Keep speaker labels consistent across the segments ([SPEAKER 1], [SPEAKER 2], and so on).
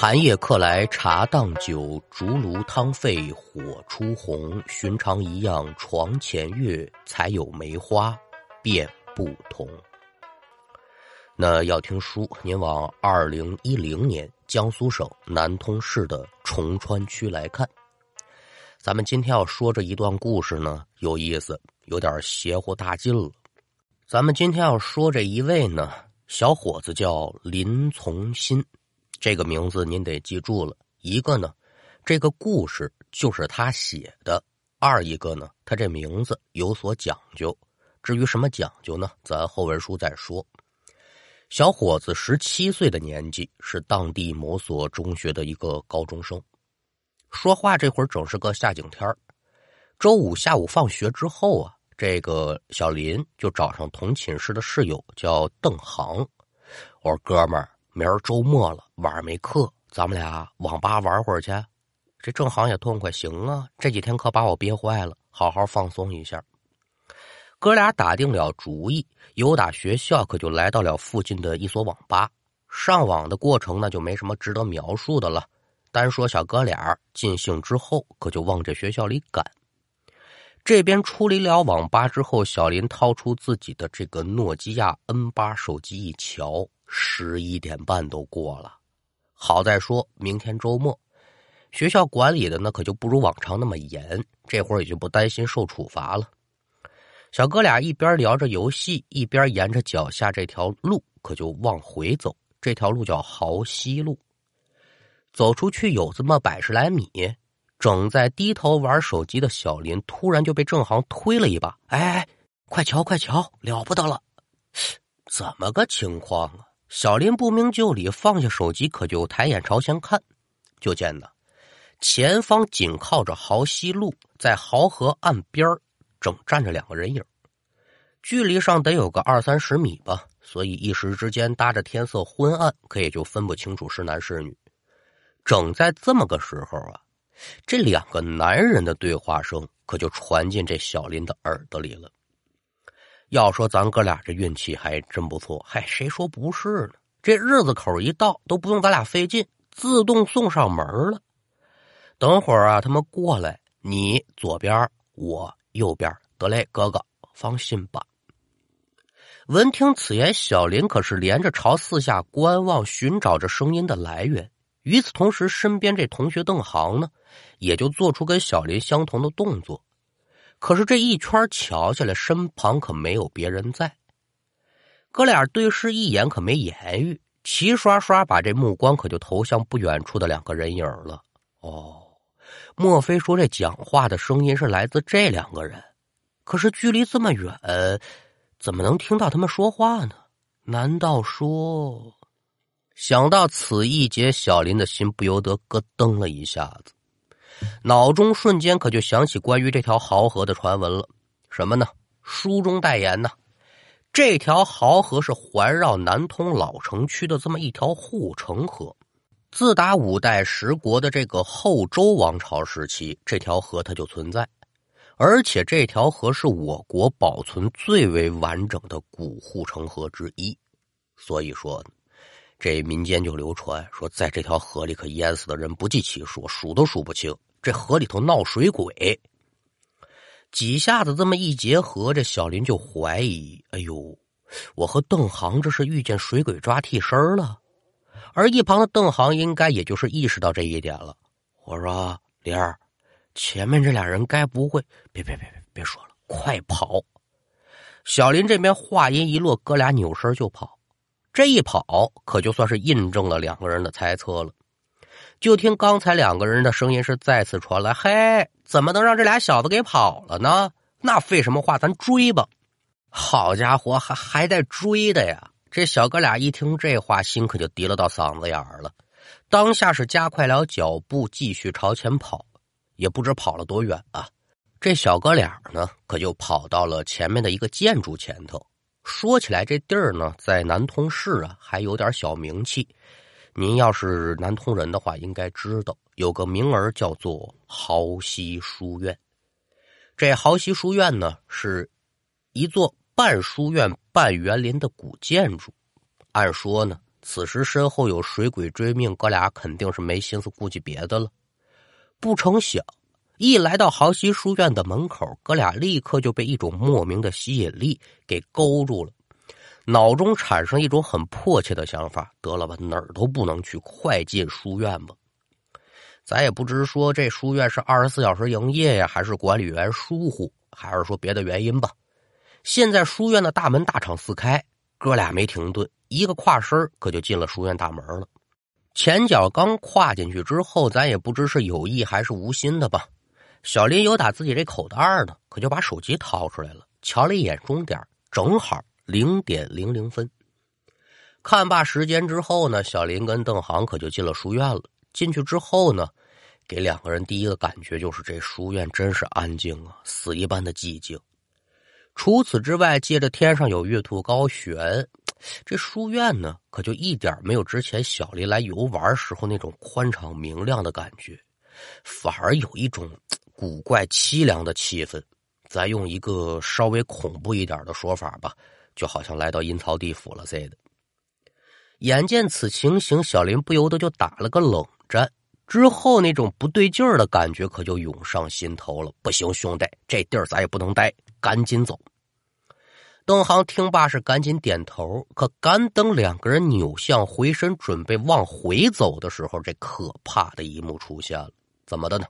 [SPEAKER 1] 寒夜客来茶当酒，竹炉汤沸火初红。寻常一样床前月，才有梅花便不同。那要听书，您往二零一零年江苏省南通市的崇川区来看。咱们今天要说这一段故事呢，有意思，有点邪乎大劲了。咱们今天要说这一位呢，小伙子叫林从新。这个名字您得记住了。一个呢，这个故事就是他写的；二一个呢，他这名字有所讲究。至于什么讲究呢？咱后文书再说。小伙子十七岁的年纪，是当地某所中学的一个高中生。说话这会儿正是个下景天儿周五下午放学之后啊，这个小林就找上同寝室的室友，叫邓航。我说：“哥们儿。”明儿周末了，晚上没课，咱们俩网吧玩会儿去。这郑航也痛快，行啊！这几天可把我憋坏了，好好放松一下。哥俩打定了主意，由打学校可就来到了附近的一所网吧。上网的过程那就没什么值得描述的了。单说小哥俩尽兴之后，可就往这学校里赶。这边出离了网吧之后，小林掏出自己的这个诺基亚 N 八手机一瞧。十一点半都过了，好在说明天周末，学校管理的呢可就不如往常那么严，这会儿也就不担心受处罚了。小哥俩一边聊着游戏，一边沿着脚下这条路可就往回走。这条路叫豪西路。走出去有这么百十来米，正在低头玩手机的小林突然就被郑航推了一把：“哎，快瞧快瞧，了不得了！怎么个情况啊？”小林不明就里，放下手机，可就抬眼朝前看，就见呢，前方紧靠着濠西路，在濠河岸边正站着两个人影，距离上得有个二三十米吧，所以一时之间搭着天色昏暗，可也就分不清楚是男是女。整在这么个时候啊，这两个男人的对话声可就传进这小林的耳朵里了。要说咱哥俩这运气还真不错，嗨，谁说不是呢？这日子口一到，都不用咱俩费劲，自动送上门了。等会儿啊，他们过来，你左边，我右边，得嘞，哥哥，放心吧。闻听此言，小林可是连着朝四下观望，寻找着声音的来源。与此同时，身边这同学邓航呢，也就做出跟小林相同的动作。可是这一圈瞧下来，身旁可没有别人在。哥俩对视一眼，可没言语，齐刷刷把这目光可就投向不远处的两个人影了。哦，莫非说这讲话的声音是来自这两个人？可是距离这么远，怎么能听到他们说话呢？难道说……想到此一节，小林的心不由得咯噔了一下子。脑中瞬间可就想起关于这条濠河的传闻了，什么呢？书中代言呢？这条濠河是环绕南通老城区的这么一条护城河。自打五代十国的这个后周王朝时期，这条河它就存在，而且这条河是我国保存最为完整的古护城河之一。所以说，这民间就流传说，在这条河里可淹死的人不计其数，数都数不清。这河里头闹水鬼，几下子这么一结合，这小林就怀疑：哎呦，我和邓航这是遇见水鬼抓替身了。而一旁的邓航应该也就是意识到这一点了。我说：“林儿，前面这俩人该不会……别别别别别说了，快跑！”小林这边话音一落，哥俩扭身就跑。这一跑，可就算是印证了两个人的猜测了。就听刚才两个人的声音是再次传来：“嘿，怎么能让这俩小子给跑了呢？那废什么话，咱追吧！”好家伙，还还带追的呀！这小哥俩一听这话，心可就提了到嗓子眼儿了。当下是加快了脚步，继续朝前跑。也不知跑了多远啊！这小哥俩呢，可就跑到了前面的一个建筑前头。说起来，这地儿呢，在南通市啊，还有点小名气。您要是南通人的话，应该知道有个名儿叫做濠溪书院。这濠溪书院呢，是一座半书院半园林的古建筑。按说呢，此时身后有水鬼追命，哥俩肯定是没心思顾及别的了。不成想，一来到豪溪书院的门口，哥俩立刻就被一种莫名的吸引力给勾住了，脑中产生一种很迫切的想法：得了吧，哪儿都不能去，快进书院吧。咱也不知说这书院是二十四小时营业呀，还是管理员疏忽，还是说别的原因吧。现在书院的大门大敞四开，哥俩没停顿，一个跨身可就进了书院大门了。前脚刚跨进去之后，咱也不知是有意还是无心的吧。小林有打自己这口袋呢，可就把手机掏出来了，瞧了一眼钟点，正好零点零零分。看罢时间之后呢，小林跟邓航可就进了书院了。进去之后呢，给两个人第一个感觉就是这书院真是安静啊，死一般的寂静。除此之外，借着天上有月兔高悬，这书院呢可就一点没有之前小林来游玩时候那种宽敞明亮的感觉，反而有一种古怪凄凉的气氛。咱用一个稍微恐怖一点的说法吧，就好像来到阴曹地府了似的。眼见此情形，小林不由得就打了个冷。战之后，那种不对劲儿的感觉可就涌上心头了。不行，兄弟，这地儿咱也不能待，赶紧走。邓航听罢是赶紧点头，可赶等两个人扭向回身准备往回走的时候，这可怕的一幕出现了。怎么的呢？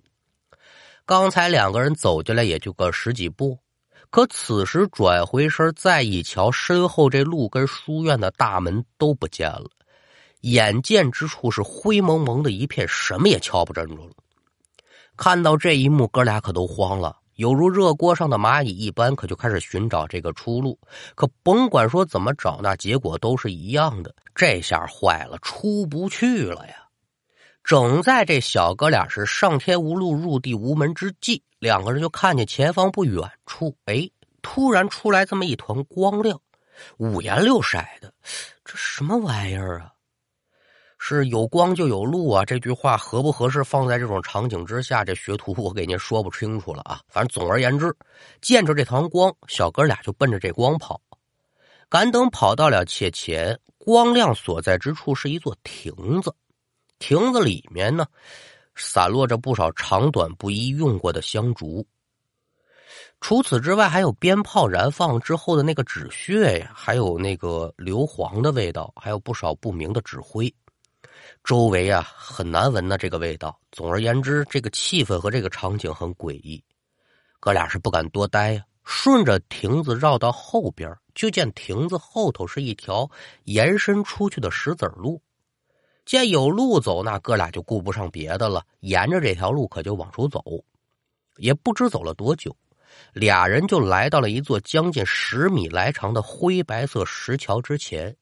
[SPEAKER 1] 刚才两个人走进来也就个十几步，可此时转回身再一瞧，身后这路跟书院的大门都不见了。眼见之处是灰蒙蒙的一片，什么也瞧不真着了。看到这一幕，哥俩可都慌了，犹如热锅上的蚂蚁一般，可就开始寻找这个出路。可甭管说怎么找，那结果都是一样的。这下坏了，出不去了呀！正在这小哥俩是上天无路，入地无门之际，两个人就看见前方不远处，哎，突然出来这么一团光亮，五颜六色的，这什么玩意儿啊？是有光就有路啊！这句话合不合适放在这种场景之下？这学徒我给您说不清楚了啊！反正总而言之，见着这团光，小哥俩就奔着这光跑。赶等跑到了且前，光亮所在之处是一座亭子，亭子里面呢，散落着不少长短不一用过的香烛。除此之外，还有鞭炮燃放之后的那个纸屑呀，还有那个硫磺的味道，还有不少不明的纸灰。周围啊很难闻的这个味道。总而言之，这个气氛和这个场景很诡异。哥俩是不敢多待呀，顺着亭子绕到后边，就见亭子后头是一条延伸出去的石子路。见有路走，那哥俩就顾不上别的了，沿着这条路可就往出走。也不知走了多久，俩人就来到了一座将近十米来长的灰白色石桥之前。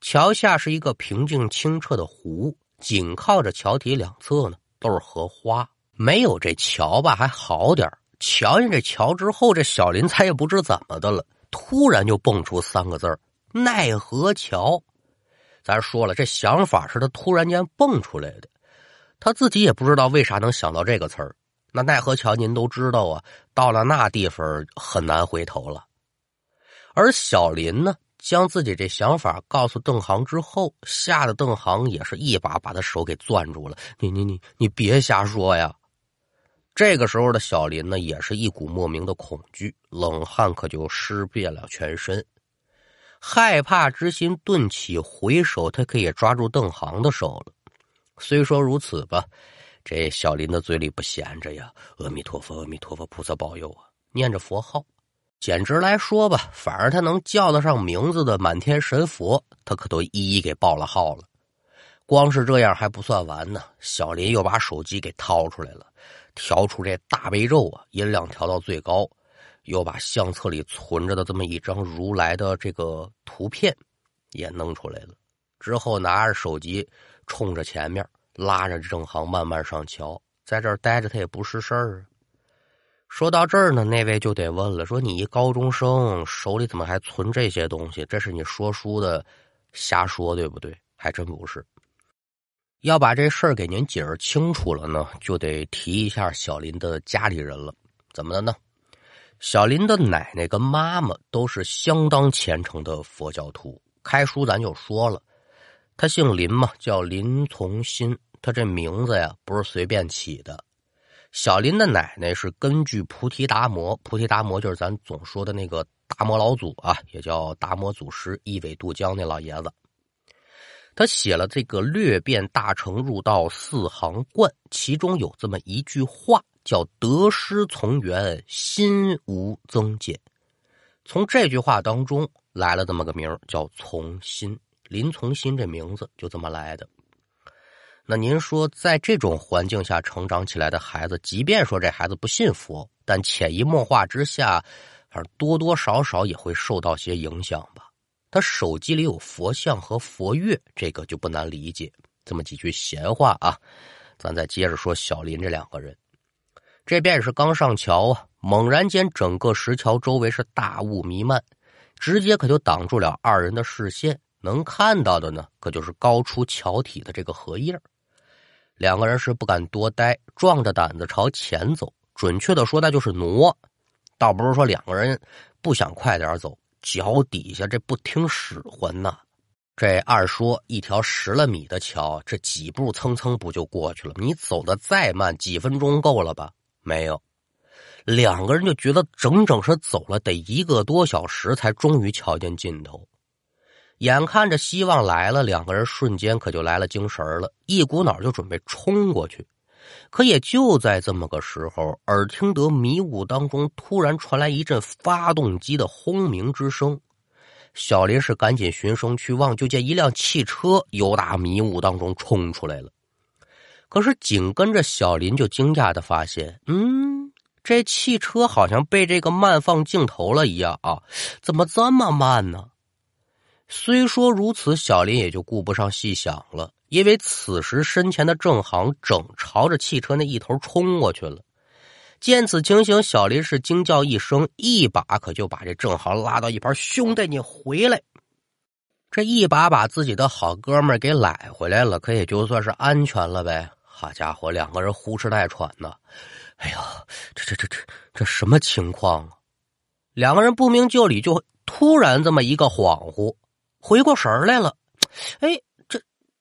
[SPEAKER 1] 桥下是一个平静清澈的湖，紧靠着桥体两侧呢都是荷花。没有这桥吧还好点瞧见这桥之后，这小林才也不知怎么的了，突然就蹦出三个字奈何桥”。咱说了，这想法是他突然间蹦出来的，他自己也不知道为啥能想到这个词儿。那奈何桥您都知道啊，到了那地方很难回头了。而小林呢？将自己这想法告诉邓航之后，吓得邓航也是一把把他手给攥住了。你你你你别瞎说呀！这个时候的小林呢，也是一股莫名的恐惧，冷汗可就湿遍了全身，害怕之心顿起，回首他可以抓住邓航的手了。虽说如此吧，这小林的嘴里不闲着呀，阿弥陀佛，阿弥陀佛，菩萨保佑啊，念着佛号。简直来说吧，反而他能叫得上名字的满天神佛，他可都一一给报了号了。光是这样还不算完呢，小林又把手机给掏出来了，调出这大悲咒啊，音量调到最高，又把相册里存着的这么一张如来的这个图片也弄出来了。之后拿着手机冲着前面，拉着郑航慢慢上桥，在这儿待着他也不是事儿啊。说到这儿呢，那位就得问了：说你一高中生手里怎么还存这些东西？这是你说书的瞎说，对不对？还真不是。要把这事儿给您解释清楚了呢，就得提一下小林的家里人了。怎么的呢？小林的奶奶跟妈妈都是相当虔诚的佛教徒。开书咱就说了，他姓林嘛，叫林从新。他这名字呀，不是随便起的。小林的奶奶是根据菩提达摩，菩提达摩就是咱总说的那个达摩老祖啊，也叫达摩祖师，一苇渡江那老爷子。他写了这个《略变大乘入道四行观》，其中有这么一句话，叫“得失从缘，心无增减”。从这句话当中来了这么个名叫从心。林从心这名字就这么来的。那您说，在这种环境下成长起来的孩子，即便说这孩子不信佛，但潜移默化之下，反正多多少少也会受到些影响吧。他手机里有佛像和佛乐，这个就不难理解。这么几句闲话啊，咱再接着说小林这两个人。这便是刚上桥啊，猛然间整个石桥周围是大雾弥漫，直接可就挡住了二人的视线。能看到的呢，可就是高出桥体的这个荷叶两个人是不敢多待，壮着胆子朝前走。准确的说，那就是挪，倒不是说两个人不想快点走，脚底下这不听使唤呐。这二说一条十来米的桥，这几步蹭蹭不就过去了？你走的再慢，几分钟够了吧？没有，两个人就觉得整整是走了得一个多小时，才终于瞧见尽头。眼看着希望来了，两个人瞬间可就来了精神了，一股脑就准备冲过去。可也就在这么个时候，耳听得迷雾当中突然传来一阵发动机的轰鸣之声。小林是赶紧循声去望，就见一辆汽车由大迷雾当中冲出来了。可是紧跟着小林就惊讶的发现，嗯，这汽车好像被这个慢放镜头了一样啊，怎么这么慢呢？虽说如此，小林也就顾不上细想了，因为此时身前的郑航正朝着汽车那一头冲过去了。见此情形，小林是惊叫一声，一把可就把这郑航拉到一旁：“兄弟，你回来！”这一把把自己的好哥们给揽回来了，可也就算是安全了呗。好家伙，两个人呼哧带喘的，哎呀，这这这这这什么情况啊？两个人不明就里，就突然这么一个恍惚。回过神来了，哎，这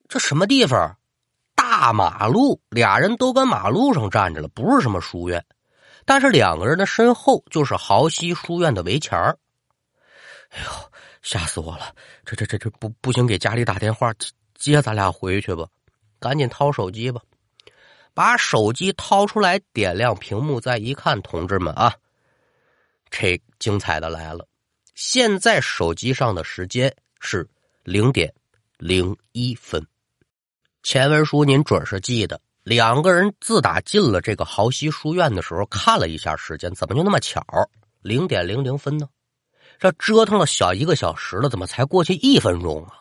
[SPEAKER 1] 这什么地方？大马路，俩人都跟马路上站着了，不是什么书院。但是两个人的身后就是豪西书院的围墙哎呦，吓死我了！这这这这不不行，给家里打电话接咱俩回去吧。赶紧掏手机吧，把手机掏出来，点亮屏幕，再一看，同志们啊，这精彩的来了！现在手机上的时间。是零点零一分，前文书您准是记得。两个人自打进了这个豪西书院的时候，看了一下时间，怎么就那么巧？零点零零分呢？这折腾了小一个小时了，怎么才过去一分钟啊？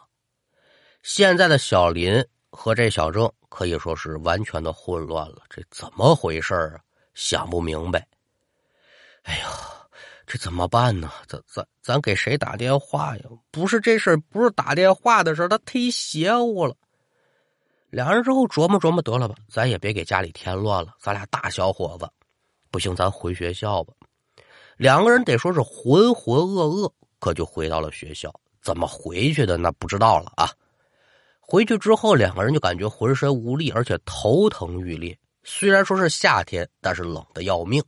[SPEAKER 1] 现在的小林和这小郑可以说是完全的混乱了，这怎么回事啊？想不明白。哎呦！这怎么办呢？咱咱咱给谁打电话呀？不是这事不是打电话的事他忒邪乎了。两人之后琢磨琢磨，得了吧，咱也别给家里添乱了。咱俩大小伙子，不行，咱回学校吧。两个人得说是浑浑噩噩，可就回到了学校。怎么回去的？那不知道了啊。回去之后，两个人就感觉浑身无力，而且头疼欲裂。虽然说是夏天，但是冷的要命。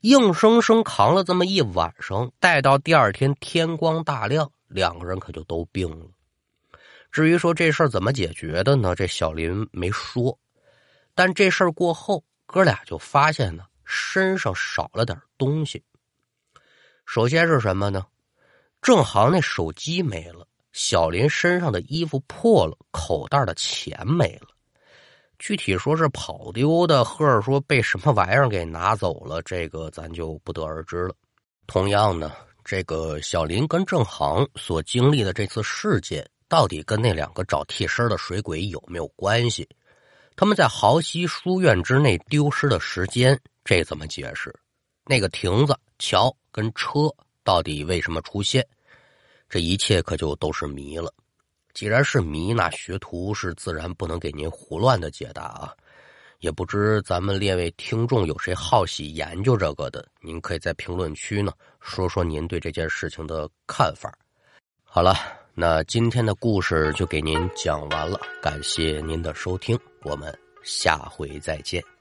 [SPEAKER 1] 硬生生扛了这么一晚上，待到第二天天光大亮，两个人可就都病了。至于说这事儿怎么解决的呢？这小林没说。但这事儿过后，哥俩就发现呢，身上少了点东西。首先是什么呢？郑航那手机没了，小林身上的衣服破了，口袋的钱没了。具体说是跑丢的，或者说被什么玩意儿给拿走了，这个咱就不得而知了。同样呢，这个小林跟郑航所经历的这次事件，到底跟那两个找替身的水鬼有没有关系？他们在豪西书院之内丢失的时间，这怎么解释？那个亭子、桥跟车到底为什么出现？这一切可就都是谜了。既然是谜，那学徒是自然不能给您胡乱的解答啊！也不知咱们列位听众有谁好喜研究这个的，您可以在评论区呢说说您对这件事情的看法。好了，那今天的故事就给您讲完了，感谢您的收听，我们下回再见。